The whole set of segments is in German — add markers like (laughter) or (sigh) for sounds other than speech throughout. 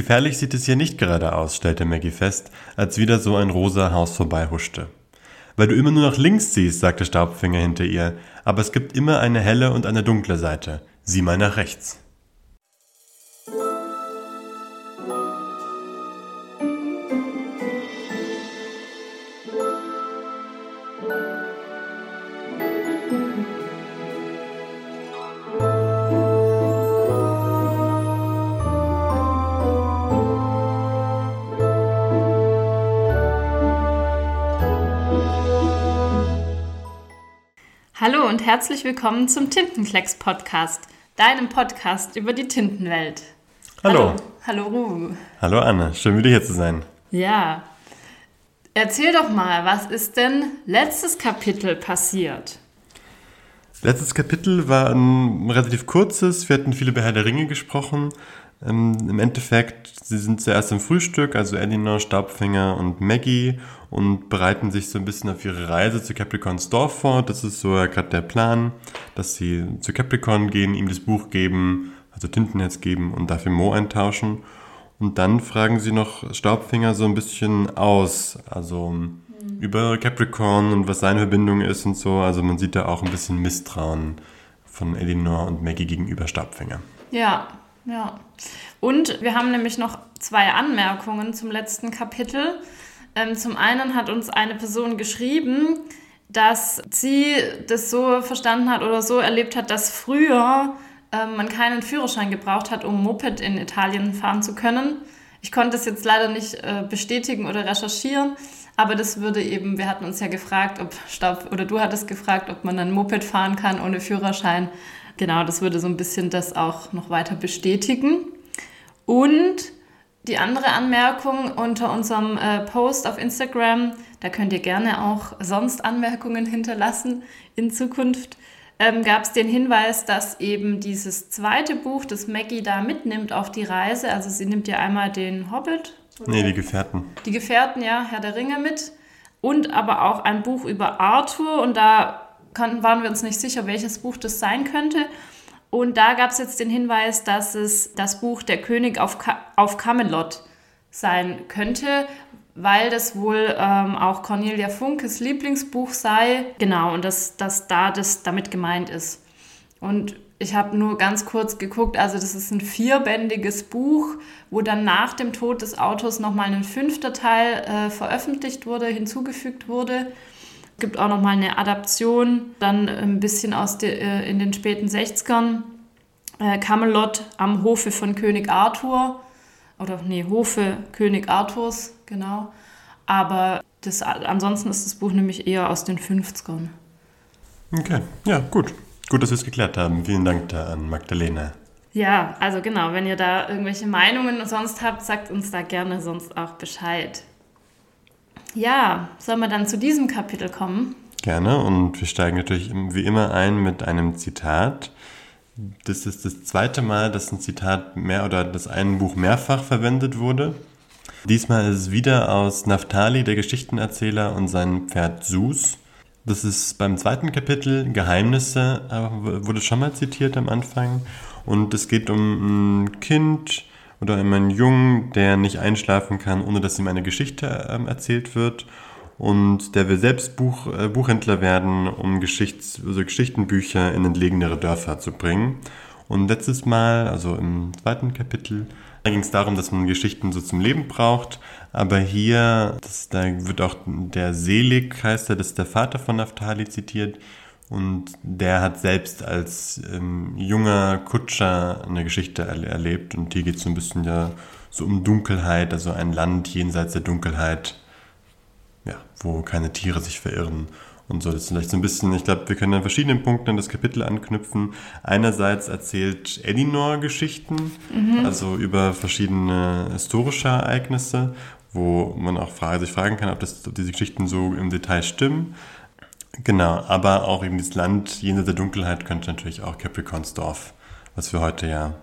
Gefährlich sieht es hier nicht gerade aus, stellte Maggie fest, als wieder so ein rosa Haus vorbeihuschte. Weil du immer nur nach links siehst, sagte Staubfinger hinter ihr, aber es gibt immer eine helle und eine dunkle Seite. Sieh mal nach rechts. Herzlich willkommen zum Tintenklecks Podcast, deinem Podcast über die Tintenwelt. Hallo. Hallo, Ruhu. Hallo Anne, schön wieder hier zu sein. Ja. Erzähl doch mal, was ist denn letztes Kapitel passiert? Letztes Kapitel war ein relativ kurzes. Wir hatten viel über Herr der Ringe gesprochen. Ähm, Im Endeffekt, sie sind zuerst im Frühstück, also Elinor, Staubfinger und Maggie und bereiten sich so ein bisschen auf ihre Reise zu Capricorns Dorf vor. Das ist so gerade der Plan, dass sie zu Capricorn gehen, ihm das Buch geben, also Tintenherz geben und dafür Mo eintauschen. Und dann fragen sie noch Staubfinger so ein bisschen aus, also mhm. über Capricorn und was seine Verbindung ist und so. Also man sieht da auch ein bisschen Misstrauen von Elinor und Maggie gegenüber Staubfinger. Ja, ja. Und wir haben nämlich noch zwei Anmerkungen zum letzten Kapitel. Ähm, zum einen hat uns eine Person geschrieben, dass sie das so verstanden hat oder so erlebt hat, dass früher ähm, man keinen Führerschein gebraucht hat, um Moped in Italien fahren zu können. Ich konnte es jetzt leider nicht äh, bestätigen oder recherchieren, aber das würde eben, wir hatten uns ja gefragt, ob Staub, oder du hattest gefragt, ob man ein Moped fahren kann ohne Führerschein. Genau, das würde so ein bisschen das auch noch weiter bestätigen. Und die andere Anmerkung unter unserem äh, Post auf Instagram, da könnt ihr gerne auch sonst Anmerkungen hinterlassen in Zukunft, ähm, gab es den Hinweis, dass eben dieses zweite Buch, das Maggie da mitnimmt auf die Reise, also sie nimmt ja einmal den Hobbit. Oder? Nee, die Gefährten. Die Gefährten, ja, Herr der Ringe mit. Und aber auch ein Buch über Arthur und da konnten, waren wir uns nicht sicher, welches Buch das sein könnte. Und da gab es jetzt den Hinweis, dass es das Buch Der König auf, Ka auf Camelot sein könnte, weil das wohl ähm, auch Cornelia Funkes Lieblingsbuch sei. Genau, und dass, dass da das damit gemeint ist. Und ich habe nur ganz kurz geguckt, also das ist ein vierbändiges Buch, wo dann nach dem Tod des Autors nochmal ein fünfter Teil äh, veröffentlicht wurde, hinzugefügt wurde gibt auch noch mal eine Adaption, dann ein bisschen aus de, äh, in den späten 60ern. Äh, Camelot am Hofe von König Arthur. Oder nee, Hofe König Arthurs, genau. Aber das, ansonsten ist das Buch nämlich eher aus den 50ern. Okay, ja, gut. Gut, dass wir es geklärt haben. Vielen Dank da an Magdalena. Ja, also genau, wenn ihr da irgendwelche Meinungen sonst habt, sagt uns da gerne sonst auch Bescheid. Ja, sollen wir dann zu diesem Kapitel kommen? Gerne und wir steigen natürlich wie immer ein mit einem Zitat. Das ist das zweite Mal, dass ein Zitat mehr oder das ein Buch mehrfach verwendet wurde. Diesmal ist es wieder aus Naftali, der Geschichtenerzähler, und sein Pferd Sus. Das ist beim zweiten Kapitel Geheimnisse, wurde schon mal zitiert am Anfang. Und es geht um ein Kind, oder um einen Jungen, der nicht einschlafen kann, ohne dass ihm eine Geschichte ähm, erzählt wird. Und der will selbst Buch, äh, Buchhändler werden, um Geschichts-, also Geschichtenbücher in entlegenere Dörfer zu bringen. Und letztes Mal, also im zweiten Kapitel, da ging es darum, dass man Geschichten so zum Leben braucht. Aber hier, das, da wird auch der Selig, heißt er, das ist der Vater von Naftali zitiert. Und der hat selbst als ähm, junger Kutscher eine Geschichte er erlebt. Und hier geht es so ein bisschen ja so um Dunkelheit, also ein Land jenseits der Dunkelheit, ja, wo keine Tiere sich verirren und so. Das ist vielleicht so ein bisschen, ich glaube, wir können an verschiedenen Punkten an das Kapitel anknüpfen. Einerseits erzählt Elinor Geschichten, mhm. also über verschiedene historische Ereignisse, wo man auch sich fragen kann, ob, das, ob diese Geschichten so im Detail stimmen. Genau, aber auch eben das Land jenseits der Dunkelheit könnte natürlich auch Capricorns Dorf, was wir heute ja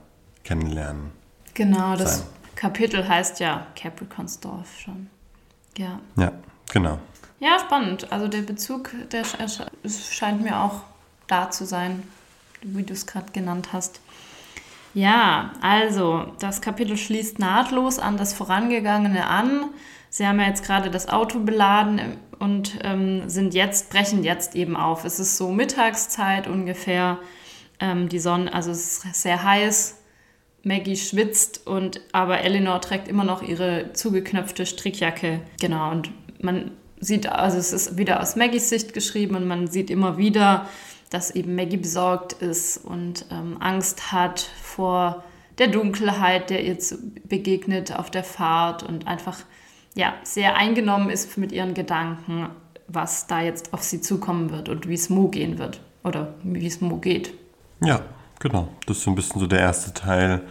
kennenlernen. Genau, das sein. Kapitel heißt ja Capricorns Dorf schon. Ja. Ja, genau. Ja, spannend. Also der Bezug, der scheint mir auch da zu sein, wie du es gerade genannt hast. Ja, also das Kapitel schließt nahtlos an das vorangegangene an. Sie haben ja jetzt gerade das Auto beladen und ähm, sind jetzt, brechen jetzt eben auf. Es ist so Mittagszeit ungefähr. Ähm, die Sonne, also es ist sehr heiß. Maggie schwitzt und aber Eleanor trägt immer noch ihre zugeknöpfte Strickjacke. Genau, und man sieht, also es ist wieder aus Maggies Sicht geschrieben und man sieht immer wieder, dass eben Maggie besorgt ist und ähm, Angst hat vor der Dunkelheit, der ihr begegnet auf der Fahrt und einfach ja, sehr eingenommen ist mit ihren Gedanken, was da jetzt auf sie zukommen wird und wie es Mo gehen wird oder wie es Mo geht. Ja, genau. Das ist so ein bisschen so der erste Teil,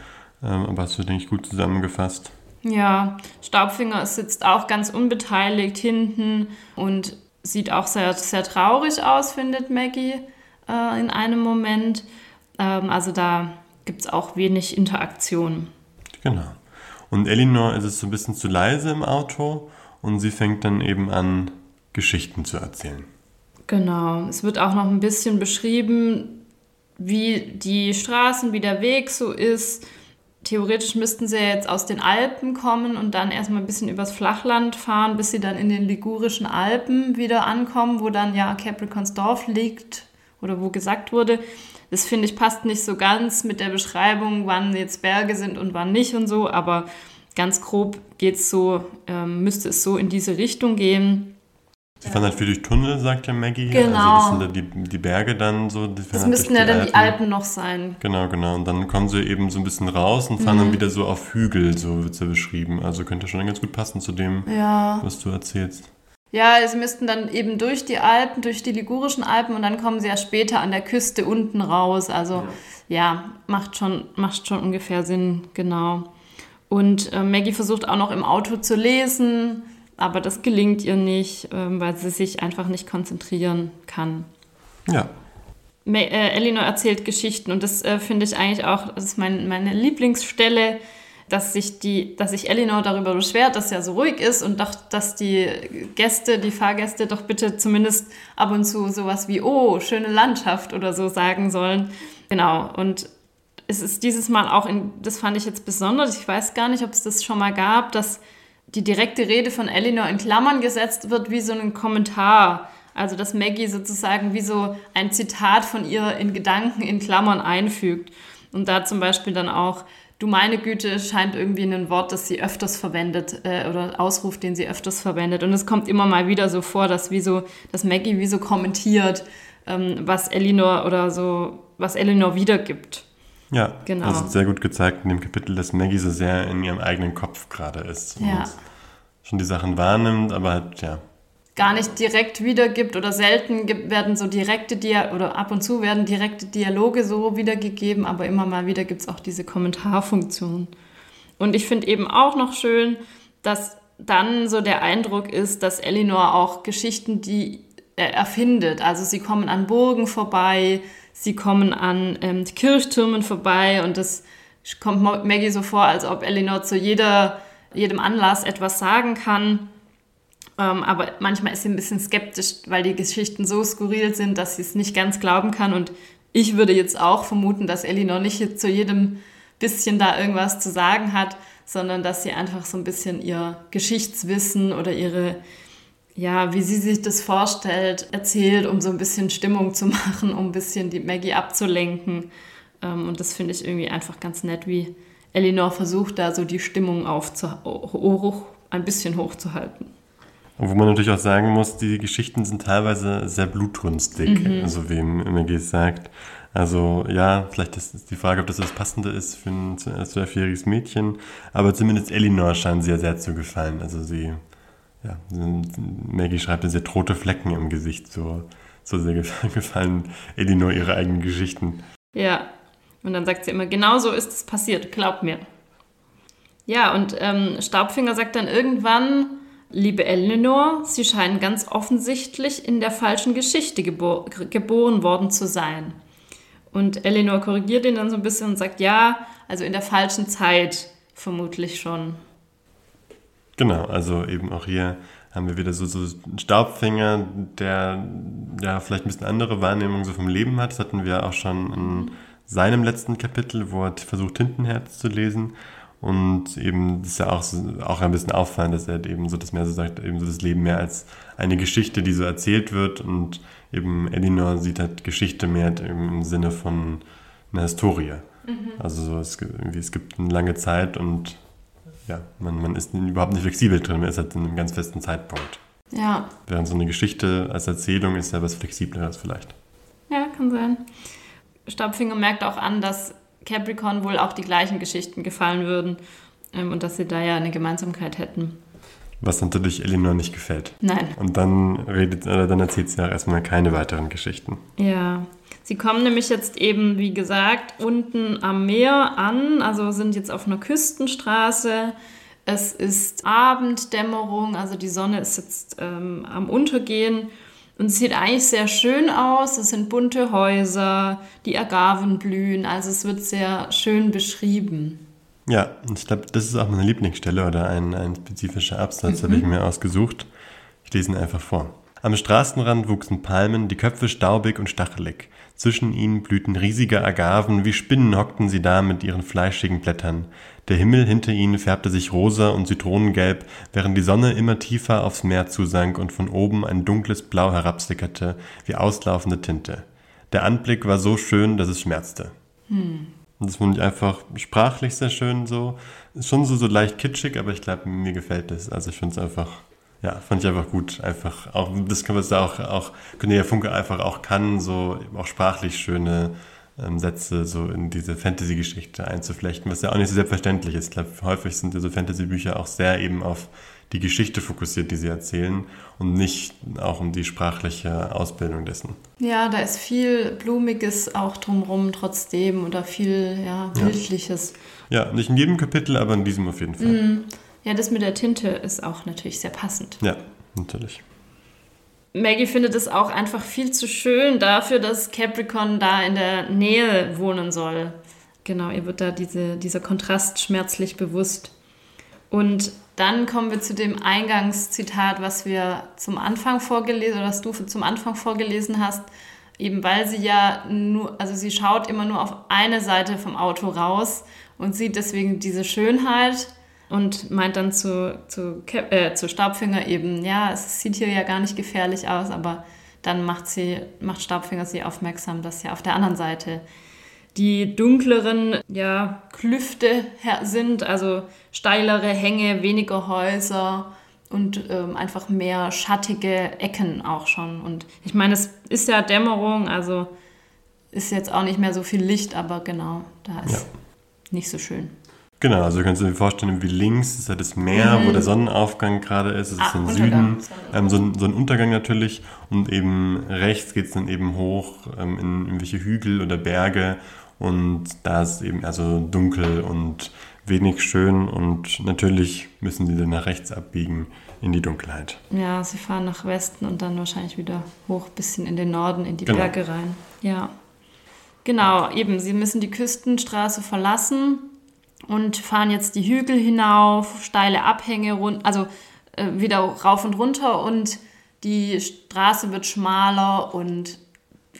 ähm, aber hast du, denke ich, gut zusammengefasst. Ja, Staubfinger sitzt auch ganz unbeteiligt hinten und sieht auch sehr, sehr traurig aus, findet Maggie äh, in einem Moment. Ähm, also da gibt es auch wenig Interaktion. Genau. Und Elinor ist es so ein bisschen zu leise im Auto und sie fängt dann eben an, Geschichten zu erzählen. Genau. Es wird auch noch ein bisschen beschrieben, wie die Straßen, wie der Weg so ist. Theoretisch müssten sie ja jetzt aus den Alpen kommen und dann erstmal ein bisschen übers Flachland fahren, bis sie dann in den Ligurischen Alpen wieder ankommen, wo dann ja Capricorns Dorf liegt oder wo gesagt wurde. Das finde ich passt nicht so ganz mit der Beschreibung, wann jetzt Berge sind und wann nicht und so, aber ganz grob geht's so, ähm, müsste es so in diese Richtung gehen. Sie fahren halt viel durch Tunnel, sagt ja Maggie. Genau. Also das sind da die, die Berge dann so. das halt müssten ja dann Alpen. die Alpen noch sein. Genau, genau. Und dann kommen sie eben so ein bisschen raus und fahren mhm. dann wieder so auf Hügel, so wird es ja beschrieben. Also könnte schon ganz gut passen zu dem, ja. was du erzählst. Ja, sie müssten dann eben durch die Alpen, durch die Ligurischen Alpen und dann kommen sie ja später an der Küste unten raus. Also ja, ja macht, schon, macht schon ungefähr Sinn, genau. Und äh, Maggie versucht auch noch im Auto zu lesen, aber das gelingt ihr nicht, äh, weil sie sich einfach nicht konzentrieren kann. Ja. äh, Elinor erzählt Geschichten und das äh, finde ich eigentlich auch, das ist mein, meine Lieblingsstelle dass sich, die, dass sich Elinor darüber beschwert, dass er so ruhig ist und doch, dass die Gäste, die Fahrgäste doch bitte zumindest ab und zu sowas wie, oh, schöne Landschaft oder so sagen sollen. Genau, und es ist dieses Mal auch, in, das fand ich jetzt besonders, ich weiß gar nicht, ob es das schon mal gab, dass die direkte Rede von Elinor in Klammern gesetzt wird wie so ein Kommentar. Also dass Maggie sozusagen wie so ein Zitat von ihr in Gedanken in Klammern einfügt. Und da zum Beispiel dann auch Du meine Güte scheint irgendwie ein Wort, das sie öfters verwendet äh, oder Ausruf, den sie öfters verwendet. Und es kommt immer mal wieder so vor, dass, wie so, dass Maggie wie so kommentiert, ähm, was Elinor oder so, was Elinor wiedergibt. Ja, genau. Das ist sehr gut gezeigt in dem Kapitel, dass Maggie so sehr in ihrem eigenen Kopf gerade ist ja. und schon die Sachen wahrnimmt, aber halt, ja, gar nicht direkt wiedergibt oder selten werden so direkte Dia oder ab und zu werden direkte Dialoge so wiedergegeben, aber immer mal wieder gibt es auch diese Kommentarfunktion. Und ich finde eben auch noch schön, dass dann so der Eindruck ist, dass Elinor auch Geschichten, die er erfindet. Also sie kommen an Burgen vorbei, sie kommen an ähm, Kirchtürmen vorbei und das kommt Maggie so vor, als ob Elinor zu jeder, jedem Anlass etwas sagen kann. Ähm, aber manchmal ist sie ein bisschen skeptisch, weil die Geschichten so skurril sind, dass sie es nicht ganz glauben kann. Und ich würde jetzt auch vermuten, dass Ellie noch nicht zu jedem bisschen da irgendwas zu sagen hat, sondern dass sie einfach so ein bisschen ihr Geschichtswissen oder ihre, ja, wie sie sich das vorstellt, erzählt, um so ein bisschen Stimmung zu (laughs) machen, um ein bisschen die Maggie abzulenken. Ähm, und das finde ich irgendwie einfach ganz nett, wie Elinor versucht, da so die Stimmung aufzu ein bisschen hochzuhalten. Wo man natürlich auch sagen muss, die Geschichten sind teilweise sehr blutrünstig, mhm. also wie MG sagt. Also ja, vielleicht ist die Frage, ob das das Passende ist für ein zwölfjähriges Mädchen, aber zumindest Elinor scheint sie ja sehr zu gefallen. Also sie, ja, Maggie schreibt, sie hat rote Flecken im Gesicht, so, so sehr (laughs) gefallen Elinor ihre eigenen Geschichten. Ja, und dann sagt sie immer, genau so ist es passiert, glaub mir. Ja, und ähm, Staubfinger sagt dann irgendwann, Liebe Eleanor, Sie scheinen ganz offensichtlich in der falschen Geschichte gebor geboren worden zu sein. Und Eleanor korrigiert ihn dann so ein bisschen und sagt, ja, also in der falschen Zeit vermutlich schon. Genau, also eben auch hier haben wir wieder so, so einen Staubfänger, der ja vielleicht ein bisschen andere Wahrnehmung so vom Leben hat. Das hatten wir auch schon in seinem letzten Kapitel, wo er versucht, Tintenherz zu lesen. Und eben, das ist ja auch, auch ein bisschen auffallend, dass er eben so das mehr so sagt, eben so das Leben mehr als eine Geschichte, die so erzählt wird. Und eben Elinor sieht halt Geschichte mehr im Sinne von einer Historie. Mhm. Also so, es, irgendwie, es gibt eine lange Zeit und ja, man, man ist überhaupt nicht flexibel drin, man ist halt in einem ganz festen Zeitpunkt. Ja. Während so eine Geschichte als Erzählung ist ja was Flexibleres vielleicht. Ja, kann sein. Staubfinger merkt auch an, dass Capricorn wohl auch die gleichen Geschichten gefallen würden ähm, und dass sie da ja eine Gemeinsamkeit hätten. Was natürlich Elinor nicht gefällt. Nein. Und dann redet, äh, dann erzählt sie auch erstmal keine weiteren Geschichten. Ja. Sie kommen nämlich jetzt eben, wie gesagt, unten am Meer an, also sind jetzt auf einer Küstenstraße. Es ist Abenddämmerung, also die Sonne ist jetzt ähm, am Untergehen und es sieht eigentlich sehr schön aus. Es sind bunte Häuser, die Agaven blühen, also es wird sehr schön beschrieben. Ja, ich glaube, das ist auch meine Lieblingsstelle oder ein, ein spezifischer Absatz, mhm. habe ich mir ausgesucht. Ich lese ihn einfach vor. Am Straßenrand wuchsen Palmen, die Köpfe staubig und stachelig. Zwischen ihnen blühten riesige Agaven, wie Spinnen hockten sie da mit ihren fleischigen Blättern. Der Himmel hinter ihnen färbte sich rosa und zitronengelb, während die Sonne immer tiefer aufs Meer zusank und von oben ein dunkles Blau herabsickerte, wie auslaufende Tinte. Der Anblick war so schön, dass es schmerzte. Hm. Das fand ich einfach sprachlich sehr schön so. Ist schon so, so leicht kitschig, aber ich glaube, mir gefällt es. Also ich finde es einfach, ja, fand ich einfach gut. Einfach auch, das kann man auch, auch Cornelia Funke einfach auch kann, so auch sprachlich schöne ähm, Sätze so in diese Fantasy-Geschichte einzuflechten, was ja auch nicht so selbstverständlich ist. Ich glaube, häufig sind ja so Fantasy-Bücher auch sehr eben auf die Geschichte fokussiert, die sie erzählen und nicht auch um die sprachliche Ausbildung dessen. Ja, da ist viel Blumiges auch drumherum trotzdem oder viel ja, Bildliches. Ja. ja, nicht in jedem Kapitel, aber in diesem auf jeden Fall. Mm. Ja, das mit der Tinte ist auch natürlich sehr passend. Ja, natürlich. Maggie findet es auch einfach viel zu schön dafür, dass Capricorn da in der Nähe wohnen soll. Genau, ihr wird da diese, dieser Kontrast schmerzlich bewusst. Und dann kommen wir zu dem Eingangszitat, was wir zum Anfang vorgelesen oder das du zum Anfang vorgelesen hast. Eben weil sie ja nur, also sie schaut immer nur auf eine Seite vom Auto raus und sieht deswegen diese Schönheit und meint dann zu, zu, äh, zu Staubfinger eben, ja, es sieht hier ja gar nicht gefährlich aus, aber dann macht sie, macht Staubfinger sie aufmerksam, dass ja auf der anderen Seite die dunkleren ja, Klüfte sind, also steilere Hänge, weniger Häuser und ähm, einfach mehr schattige Ecken auch schon. Und ich meine, es ist ja Dämmerung, also ist jetzt auch nicht mehr so viel Licht, aber genau, da ist ja. nicht so schön. Genau, also kannst du dir vorstellen, wie links ist ja das Meer, mhm. wo der Sonnenaufgang gerade ist, es ah, ist im Süden, ähm, so, ein, so, ein, Untergang natürlich und eben rechts geht es dann eben hoch ähm, in irgendwelche Hügel oder Berge und da ist eben also dunkel und wenig schön und natürlich müssen sie dann nach rechts abbiegen in die Dunkelheit. Ja, sie fahren nach Westen und dann wahrscheinlich wieder hoch, bisschen in den Norden, in die genau. Berge rein. Ja. Genau, eben, sie müssen die Küstenstraße verlassen und fahren jetzt die Hügel hinauf, steile Abhänge, rund, also äh, wieder rauf und runter und die Straße wird schmaler und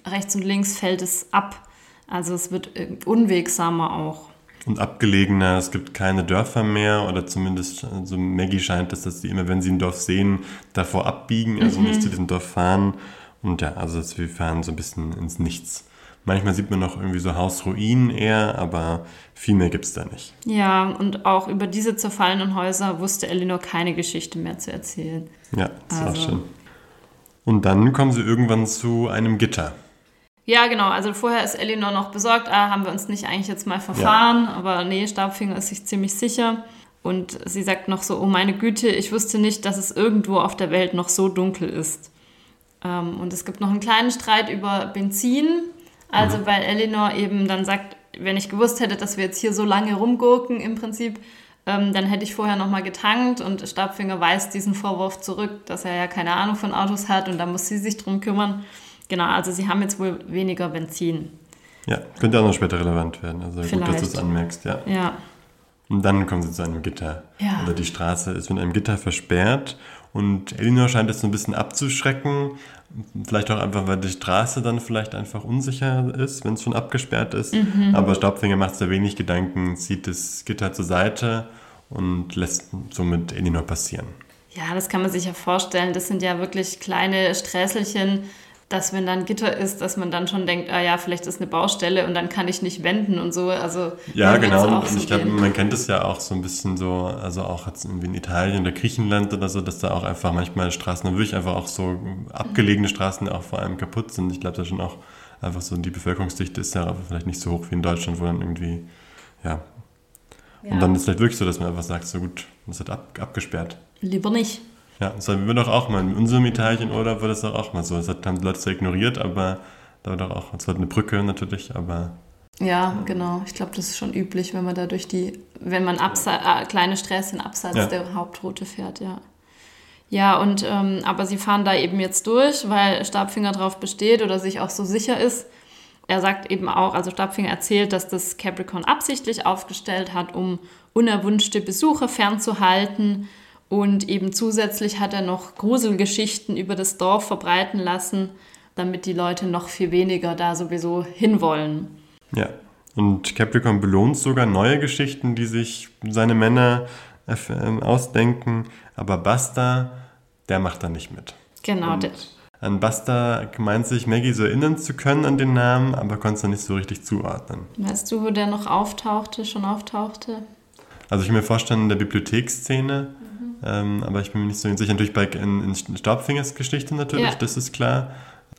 rechts und links fällt es ab also es wird äh, unwegsamer auch. Und abgelegener, es gibt keine Dörfer mehr oder zumindest, also Maggie scheint es, dass sie immer, wenn sie ein Dorf sehen, davor abbiegen, also mhm. nicht zu diesem Dorf fahren. Und ja, also wir fahren so ein bisschen ins Nichts. Manchmal sieht man noch irgendwie so Hausruinen eher, aber viel mehr gibt es da nicht. Ja, und auch über diese zerfallenen Häuser wusste Elinor keine Geschichte mehr zu erzählen. Ja, das also. war schön. Und dann kommen sie irgendwann zu einem Gitter. Ja, genau. Also vorher ist Elinor noch besorgt, ah, haben wir uns nicht eigentlich jetzt mal verfahren, ja. aber nee, Stabfinger ist sich ziemlich sicher. Und sie sagt noch so, oh meine Güte, ich wusste nicht, dass es irgendwo auf der Welt noch so dunkel ist. Ähm, und es gibt noch einen kleinen Streit über Benzin. Also mhm. weil Elinor eben dann sagt, wenn ich gewusst hätte, dass wir jetzt hier so lange rumgurken im Prinzip, ähm, dann hätte ich vorher nochmal getankt und Stabfinger weist diesen Vorwurf zurück, dass er ja keine Ahnung von Autos hat und da muss sie sich drum kümmern. Genau, also sie haben jetzt wohl weniger Benzin. Ja, könnte auch noch später relevant werden. Also Vielleicht. gut, dass du es anmerkst, ja. Ja. Und dann kommen sie zu einem Gitter. Ja. Oder die Straße ist mit einem Gitter versperrt. Und Elinor scheint es so ein bisschen abzuschrecken. Vielleicht auch einfach, weil die Straße dann vielleicht einfach unsicher ist, wenn es schon abgesperrt ist. Mhm. Aber Staubfinger macht sich wenig Gedanken, zieht das Gitter zur Seite und lässt somit Elinor passieren. Ja, das kann man sich ja vorstellen. Das sind ja wirklich kleine Sträßelchen, dass wenn dann Gitter ist, dass man dann schon denkt, ah ja, vielleicht ist eine Baustelle und dann kann ich nicht wenden und so. Also Ja, genau. Und so ich glaube, man kennt es ja auch so ein bisschen so, also auch jetzt irgendwie in Italien oder Griechenland oder so, dass da auch einfach manchmal Straßen, dann wirklich einfach auch so abgelegene Straßen auch vor allem kaputt sind. Ich glaube, da schon auch einfach so die Bevölkerungsdichte ist ja vielleicht nicht so hoch wie in Deutschland, wo dann irgendwie, ja. Ja. Und dann ist es vielleicht wirklich so, dass man einfach sagt, so gut, das wird ab, abgesperrt. Lieber nicht. Ja, das haben wir doch auch mal. In unserem Italienurlaub war das doch auch mal so. Das hat- haben die Leute zwar ignoriert, aber da war doch auch, es war eine Brücke natürlich, aber Ja, genau. Ich glaube, das ist schon üblich, wenn man da durch die, wenn man abse äh, kleine Sträßchen abseits Ja. der Hauptroute fährt, ja. Ja, und ähm, aber sie fahren da eben jetzt durch, weil Stabfinger drauf besteht oder sich auch so sicher ist. Er sagt eben auch, also Stabfinger erzählt, dass das Capricorn absichtlich aufgestellt hat, um unerwünschte Besucher fernzuhalten. Und eben zusätzlich hat er noch Gruselgeschichten über das Dorf verbreiten lassen, damit die Leute noch viel weniger da sowieso hinwollen. Ja, und Capricorn belohnt sogar neue Geschichten, die sich seine Männer erf- ähm, ausdenken, aber Basta, der macht da nicht mit. Genau, Und An Basta meint sich Maggie so erinnern zu können an den Namen, aber konnte es dann nicht so richtig zuordnen. weißt du, wo der noch auftauchte, schon auftauchte? Also ich kann mir vorstellen in der Bibliotheksszene, ähm, aber ich bin mir nicht so sicher. Natürlich bei in, in Staubfingers Geschichte natürlich, Ja. das ist klar,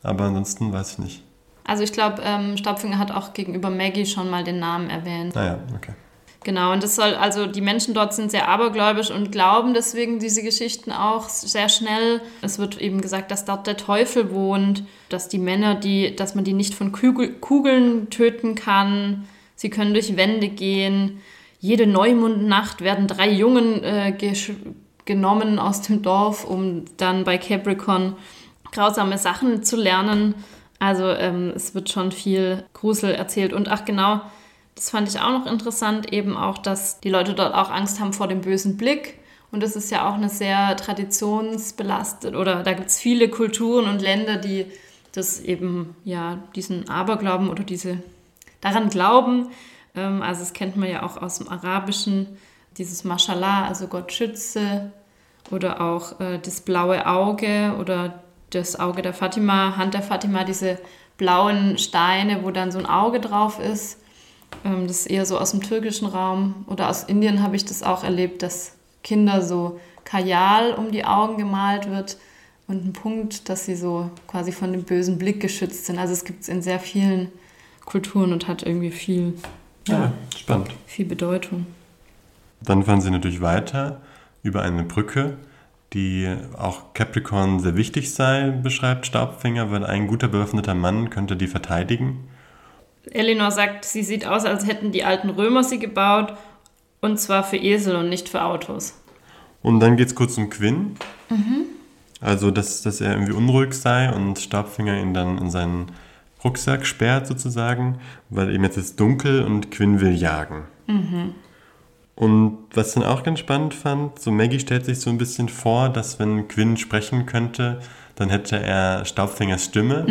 aber ansonsten weiß ich nicht. Also ich glaube, ähm, Staubfinger hat auch gegenüber Maggie schon mal den Namen erwähnt. Naja, okay. Genau, und das soll, also die Menschen dort sind sehr abergläubisch und glauben deswegen diese Geschichten auch sehr schnell. Es wird eben gesagt, dass dort der Teufel wohnt, dass die Männer, die, dass man die nicht von Kugel, Kugeln töten kann. Sie können durch Wände gehen. Jede Neumondnacht werden drei Jungen äh, genommen aus dem Dorf, um dann bei Capricorn grausame Sachen zu lernen. Also ähm, es wird schon viel Grusel erzählt. Und ach genau, das fand ich auch noch interessant, eben auch, dass die Leute dort auch Angst haben vor dem bösen Blick. Und das ist ja auch eine sehr traditionsbelastet oder da gibt es viele Kulturen und Länder, die das eben, ja, diesen Aberglauben oder diese daran glauben. Ähm, also das kennt man ja auch aus dem Arabischen, dieses Mashallah, also Gott schütze oder auch äh, das blaue Auge oder das Auge der Fatima, Hand der Fatima, diese blauen Steine, wo dann so ein Auge drauf ist. Ähm, das ist eher so aus dem türkischen Raum oder aus Indien habe ich das auch erlebt, dass Kinder so Kajal um die Augen gemalt wird und ein Punkt, dass sie so quasi von dem bösen Blick geschützt sind. Also es gibt es in sehr vielen Kulturen und hat irgendwie viel, Ja, spannend. viel Bedeutung. Dann fahren sie natürlich weiter über eine Brücke, die auch Capricorn sehr wichtig sei, beschreibt Staubfinger, weil ein guter bewaffneter Mann könnte die verteidigen. Elinor sagt, sie sieht aus, als hätten die alten Römer sie gebaut und zwar für Esel und nicht für Autos. Und dann geht es kurz um Quinn. Also, dass, dass er irgendwie unruhig sei und Staubfinger ihn dann in seinen Rucksack sperrt sozusagen, weil eben jetzt ist dunkel und Quinn will jagen. Und was ich dann auch ganz spannend fand, so Maggie stellt sich so ein bisschen vor, dass wenn Quinn sprechen könnte, dann hätte er Staubfingers Stimme.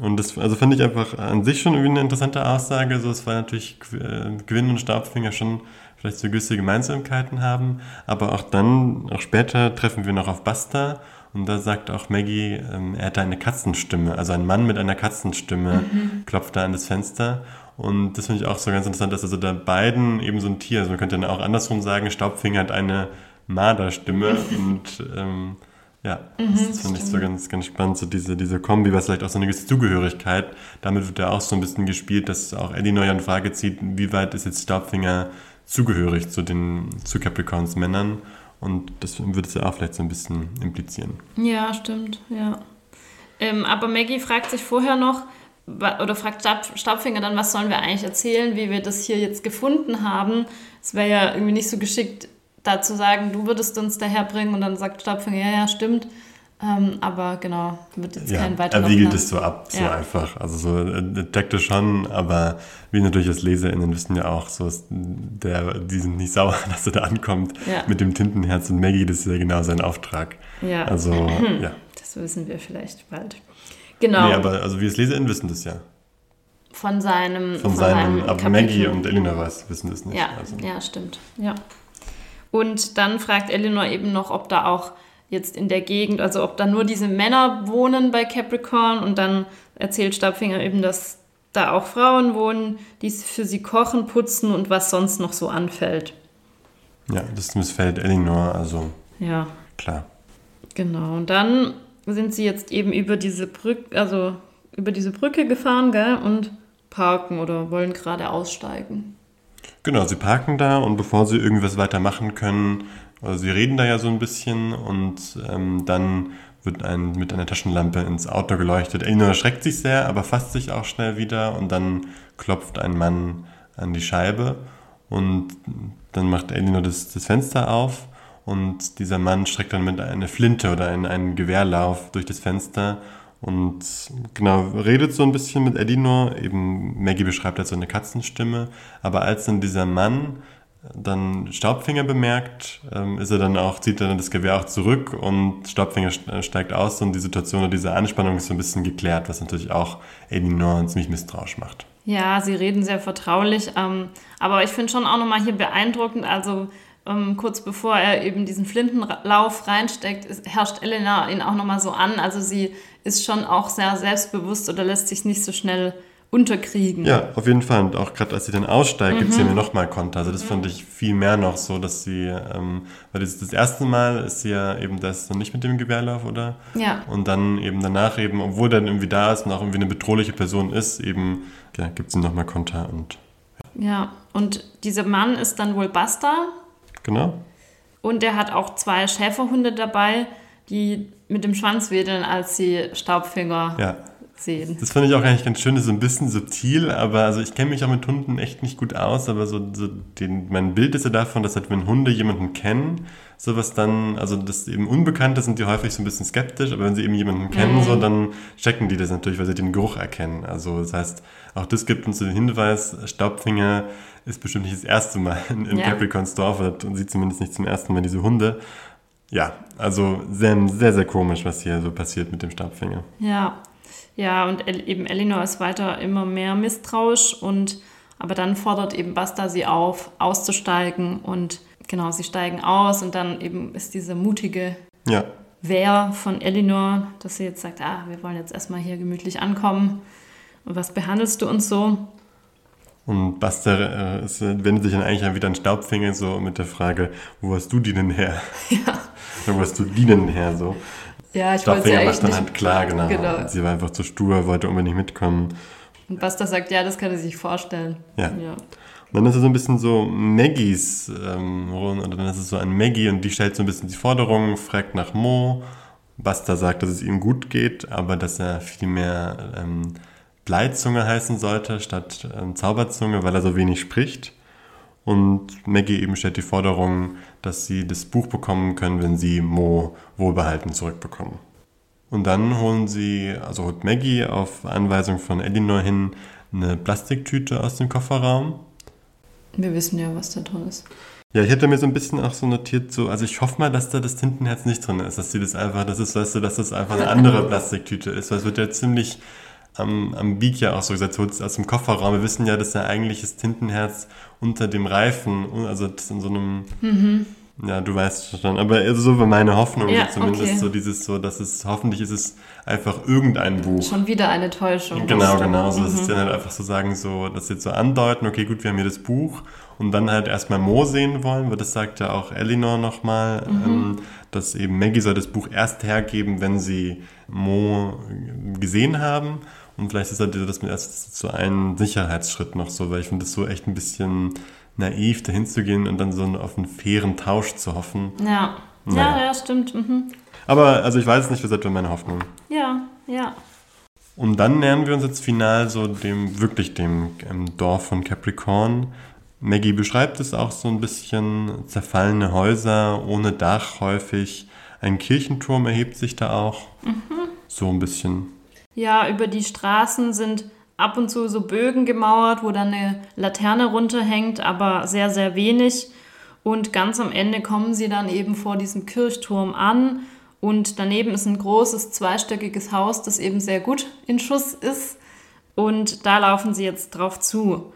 Und das also fand ich einfach an sich schon irgendwie eine interessante Aussage. So, es war natürlich äh, Quinn und Staubfinger schon vielleicht so gewisse Gemeinsamkeiten haben. Aber auch dann, auch später treffen wir noch auf Basta. Und da sagt auch Maggie, ähm, er hätte eine Katzenstimme. Also ein Mann mit einer Katzenstimme klopft da an das Fenster. Und das finde ich auch so ganz interessant, dass also da beiden eben so ein Tier, also man könnte dann auch andersrum sagen, Staubfinger hat eine Marderstimme (laughs) und ähm, ja, das, das finde ich so ganz, ganz spannend, so diese, diese Kombi, was vielleicht auch so eine gewisse Zugehörigkeit, damit wird ja auch so ein bisschen gespielt, dass auch Eddie Neuer in Frage zieht, wie weit ist jetzt Staubfinger zugehörig zu den, zu Capricorns Männern und das würde es ja auch vielleicht so ein bisschen implizieren. Ja, stimmt, ja. Ähm, aber Maggie fragt sich vorher noch, oder fragt Stab, Staubfinger dann, was sollen wir eigentlich erzählen, wie wir das hier jetzt gefunden haben. Es wäre ja irgendwie nicht so geschickt, da zu sagen, du würdest uns daherbringen und dann sagt Staubfinger, ja, ja, stimmt. Ähm, aber genau, wird jetzt Ja, kein er weiterer wiegelt Plan. es so ab, so Ja. einfach. Also so äh, checkt es schon, aber wir natürlich als LeserInnen wissen ja auch, so ist der, die sind nicht sauer, (laughs) dass er da ankommt Ja. mit dem Tintenherz und Maggie, das ist ja genau sein Auftrag. Ja, Also, (laughs) ja. das wissen wir vielleicht bald. Genau, Nee, aber also wir als LeserInnen wissen das ja. von seinem, Von, seinem, aber. Maggie und Elinor weiß, wissen das nicht. Ja, Also, ja, stimmt. Ja. Und dann fragt Eleanor eben noch, ob da auch jetzt in der Gegend, also ob da nur diese Männer wohnen bei Capricorn und dann erzählt Stabfinger eben, dass da auch Frauen wohnen, die für sie kochen, putzen und was sonst noch so anfällt. ja, das missfällt Elinor, also Ja, klar. genau. Und dann sind sie jetzt eben über diese Brücke, also über diese Brücke gefahren, gell, und parken oder wollen gerade aussteigen. Genau, sie parken da und bevor sie irgendwas weiter machen können, also sie reden da ja so ein bisschen und ähm, dann wird ein, mit einer Taschenlampe ins Auto geleuchtet. Elinor erschreckt sich sehr, aber fasst sich auch schnell wieder und dann klopft ein Mann an die Scheibe und dann macht Elinor das, das Fenster auf und dieser Mann streckt dann mit einer Flinte oder einen, einen Gewehrlauf durch das Fenster und genau, redet so ein bisschen mit Elinor. Eben Maggie beschreibt als so eine Katzenstimme. Aber als dann dieser Mann dann Staubfinger bemerkt, ähm, ist er dann auch, zieht er dann das Gewehr auch zurück und Staubfinger st- steigt aus und die Situation oder diese Anspannung ist so ein bisschen geklärt, was natürlich auch Elinor ziemlich misstrauisch macht. Ja, sie reden sehr vertraulich, ähm, aber ich finde schon auch nochmal hier beeindruckend, also ähm, kurz bevor er eben diesen Flintenlauf reinsteckt, ist, herrscht Elena ihn auch nochmal so an, also sie ist schon auch sehr selbstbewusst oder lässt sich nicht so schnell unterkriegen. Ja, auf jeden Fall. Und auch gerade als sie dann aussteigt, gibt sie mir nochmal Konter. Also das fand ich viel mehr noch so, dass sie, ähm, weil das, das erste Mal ist sie ja eben das noch nicht mit dem Gewehrlauf, oder? Ja. Und dann eben danach eben, obwohl dann irgendwie da ist und auch irgendwie eine bedrohliche Person ist, eben ja, gibt sie nochmal Konter und Ja, und dieser Mann ist dann wohl Basta genau. und der hat auch zwei Schäferhunde dabei, die mit dem Schwanz wedeln, als sie Staubfinger Ja. Sehen. Das fand ich auch eigentlich ganz schön, das ist so ein bisschen subtil, aber also ich kenne mich auch mit Hunden echt nicht gut aus, aber so, so den, mein Bild ist ja davon, dass halt, wenn Hunde jemanden kennen, sowas dann, also das eben Unbekannte sind die häufig so ein bisschen skeptisch, aber wenn sie eben jemanden kennen, so, dann checken die das natürlich, weil sie den Geruch erkennen. Also das heißt, auch das gibt uns den Hinweis, Staubfinger ist bestimmt nicht das erste Mal in, in Ja. Capricorns Dorf oder- und sieht zumindest nicht zum ersten Mal diese Hunde. Ja, also sehr, sehr, sehr komisch, was hier so passiert mit dem Staubfinger. Ja, ja, und El eben Elinor ist weiter immer mehr misstrauisch und aber dann fordert eben Basta sie auf, auszusteigen und genau, sie steigen aus und dann eben ist diese mutige Ja, Wehr von Elinor, dass sie jetzt sagt, ah, wir wollen jetzt erstmal hier gemütlich ankommen. Und was behandelst du uns so? Und Buster äh, es wendet sich dann eigentlich wieder an Staubfinger so mit der Frage, wo hast du die denn her? (laughs) Ja, Oder wo hast du die denn her? So. Ja ich wollte eigentlich macht dann nicht. halt klar, genau. Genau. Sie war einfach zu stur, wollte unbedingt mitkommen. Und Basta sagt, ja, das kann er sich vorstellen. Ja. ja. Und dann ist es so ein bisschen so Maggies ähm, oder dann ist es so an Maggie und die stellt so ein bisschen die Forderung, fragt nach Mo. Buster sagt, dass es ihm gut geht, aber dass er viel mehr ähm, Bleizunge heißen sollte statt ähm, Zauberzunge, weil er so wenig spricht. Und Maggie eben stellt die Forderung, dass sie das Buch bekommen können, wenn sie Mo wohlbehalten zurückbekommen. Und dann holen sie, also holt Maggie auf Anweisung von Elinor hin eine Plastiktüte aus dem Kofferraum. Wir wissen ja, was da drin ist. Ja, ich hätte mir so ein bisschen auch so notiert, so, also ich hoffe mal, dass da das Tintenherz nicht drin ist, dass sie das einfach, das ist, weißt du, dass das einfach eine andere (laughs) Plastiktüte ist, weil es wird ja ziemlich am, am Beak ja auch so gesagt, aus dem Kofferraum. Wir wissen ja, dass ja eigentlich das Tintenherz unter dem Reifen, also das in so einem, ja, du weißt schon, aber also so war meine Hoffnung Ja, zumindest, okay. so dieses, so, dass es, hoffentlich ist es einfach irgendein Buch. Schon wieder eine Täuschung. das Genau, genau. So, das Mhm. ist dann halt einfach so sagen, so, dass sie jetzt so andeuten, okay, gut, wir haben hier das Buch und dann halt erstmal Mo sehen wollen, weil das sagt ja auch Elinor nochmal, ähm, dass eben Maggie soll das Buch erst hergeben, wenn sie Mo gesehen haben. Und vielleicht ist halt das mit erst so ein Sicherheitsschritt noch so, weil ich finde das so echt ein bisschen naiv, dahin zu gehen und dann so auf einen fairen Tausch zu hoffen. Ja. Ja, Naja. ja, stimmt. Mhm. Aber also ich weiß es nicht, was etwa meine Hoffnung. Ja, ja. Und dann nähern wir uns jetzt final so dem, wirklich dem ähm, Dorf von Capricorn. Maggie beschreibt es auch so ein bisschen zerfallene Häuser ohne Dach häufig, Ein Kirchenturm erhebt sich da auch. So ein bisschen. Ja, über die Straßen sind ab und zu so Bögen gemauert, wo dann eine Laterne runterhängt, aber sehr, sehr wenig. Und ganz am Ende kommen sie dann eben vor diesem Kirchturm an. Und daneben ist ein großes zweistöckiges Haus, das eben sehr gut in Schuss ist. Und da laufen sie jetzt drauf zu.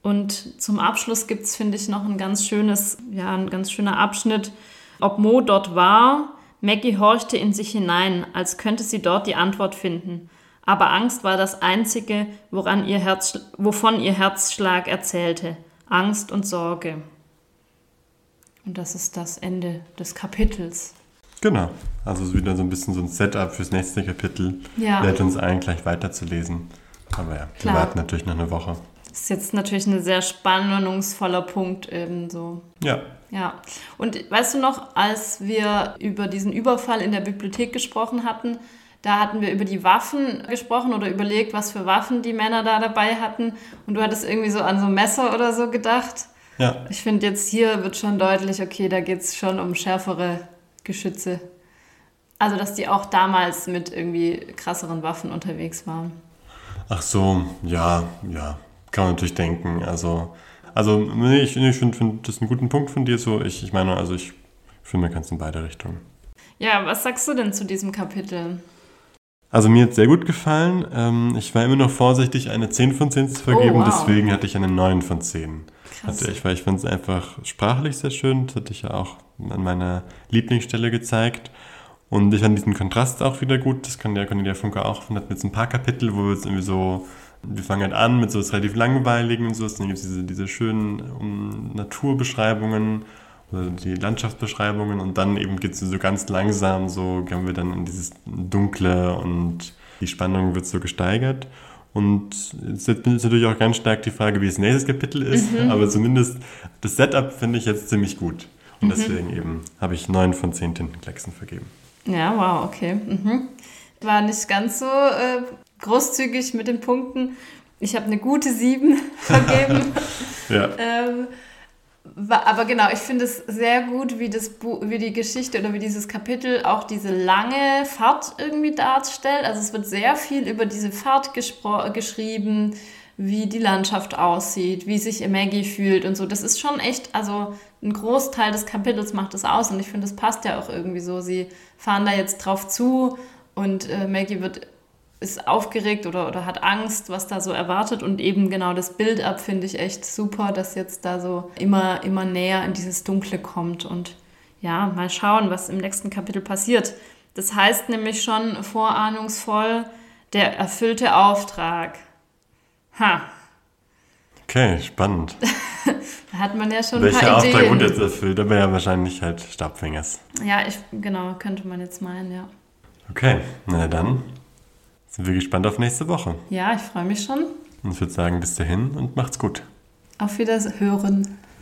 Und zum Abschluss gibt es, finde ich, noch ein ganz schönes, ja, ein ganz schöner Abschnitt. Ob Mo dort war, Maggie horchte in sich hinein, als könnte sie dort die Antwort finden. Aber Angst war das Einzige, woran ihr Herz, wovon ihr Herzschlag erzählte. Angst und Sorge. Und das ist das Ende des Kapitels. Genau. Also es ist wieder so ein bisschen so ein Setup fürs nächste Kapitel. Ja. Lädt uns ein, gleich weiterzulesen. Aber ja, wir Klar. warten natürlich noch eine Woche. Das ist jetzt natürlich ein sehr spannungsvoller Punkt ebenso. Ja. Ja, und weißt du noch, als wir über diesen Überfall in der Bibliothek gesprochen hatten, da hatten wir über die Waffen gesprochen oder überlegt, was für Waffen die Männer da dabei hatten. Und du hattest irgendwie so an so Messer oder so gedacht. Ja. Ich finde jetzt hier wird schon deutlich, okay, da geht es schon um schärfere Geschütze. Also, dass die auch damals mit irgendwie krasseren Waffen unterwegs waren. Ach so, ja, ja. Kann man natürlich denken. Also, also nee, ich, ich finde find das einen guten Punkt von dir. So, ich, ich meine, also ich finde, man kann es in beide Richtungen. Ja, was sagst du denn zu diesem Kapitel? Also mir hat es sehr gut gefallen. Ähm, ich war immer noch vorsichtig, eine 10 von 10 zu vergeben, Oh, wow. deswegen hatte ich eine 9 von 10. Krass. Hatte ich, weil ich fand es einfach sprachlich sehr schön. Das hatte ich ja auch an meiner Lieblingsstelle gezeigt. Und ich fand diesen Kontrast auch wieder gut. Das kann der Cornelia Funke auch. Und hat jetzt ein paar Kapitel, wo wir jetzt irgendwie so, wir fangen halt an mit so was relativ langweiligen und so. Dann gibt es diese, diese schönen um, Naturbeschreibungen die Landschaftsbeschreibungen und dann eben geht es so ganz langsam, so gehen wir dann in dieses Dunkle und die Spannung wird so gesteigert. Und jetzt ist natürlich auch ganz stark die Frage, wie das nächste Kapitel ist, aber zumindest das Setup finde ich jetzt ziemlich gut. Und deswegen eben habe ich 9 von 10 Tintenklecksen vergeben. Ja, wow, okay. Mhm. War nicht ganz so äh, großzügig mit den Punkten. Ich habe eine gute 7 (laughs) vergeben. Ja, ähm, aber genau, ich finde es sehr gut, wie, das wie die Geschichte oder wie dieses Kapitel auch diese lange Fahrt irgendwie darstellt. Also es wird sehr viel über diese Fahrt geschrieben, wie die Landschaft aussieht, wie sich Maggie fühlt und so. Das ist schon echt, also ein Großteil des Kapitels macht das aus und ich finde, das passt ja auch irgendwie so. Sie fahren da jetzt drauf zu und äh, Maggie wird ist aufgeregt oder, oder hat Angst, was da so erwartet. Und eben genau das Bild ab finde ich echt super, dass jetzt da so immer, immer näher in dieses Dunkle kommt. Und ja, mal schauen, was im nächsten Kapitel passiert. Das heißt nämlich schon vorahnungsvoll, der erfüllte Auftrag. Ha, okay, spannend. da (laughs) hat man ja schon ein Welcher paar Auftrag Ideen. wurde jetzt erfüllt? Aber ja, wahrscheinlich halt Stabfingers. Ja, ich, genau, könnte man jetzt meinen, ja. Okay, na dann sind wir gespannt auf nächste Woche. Ja, ich freue mich schon. Und ich würde sagen, bis dahin und macht's gut. Auf Wiederhören.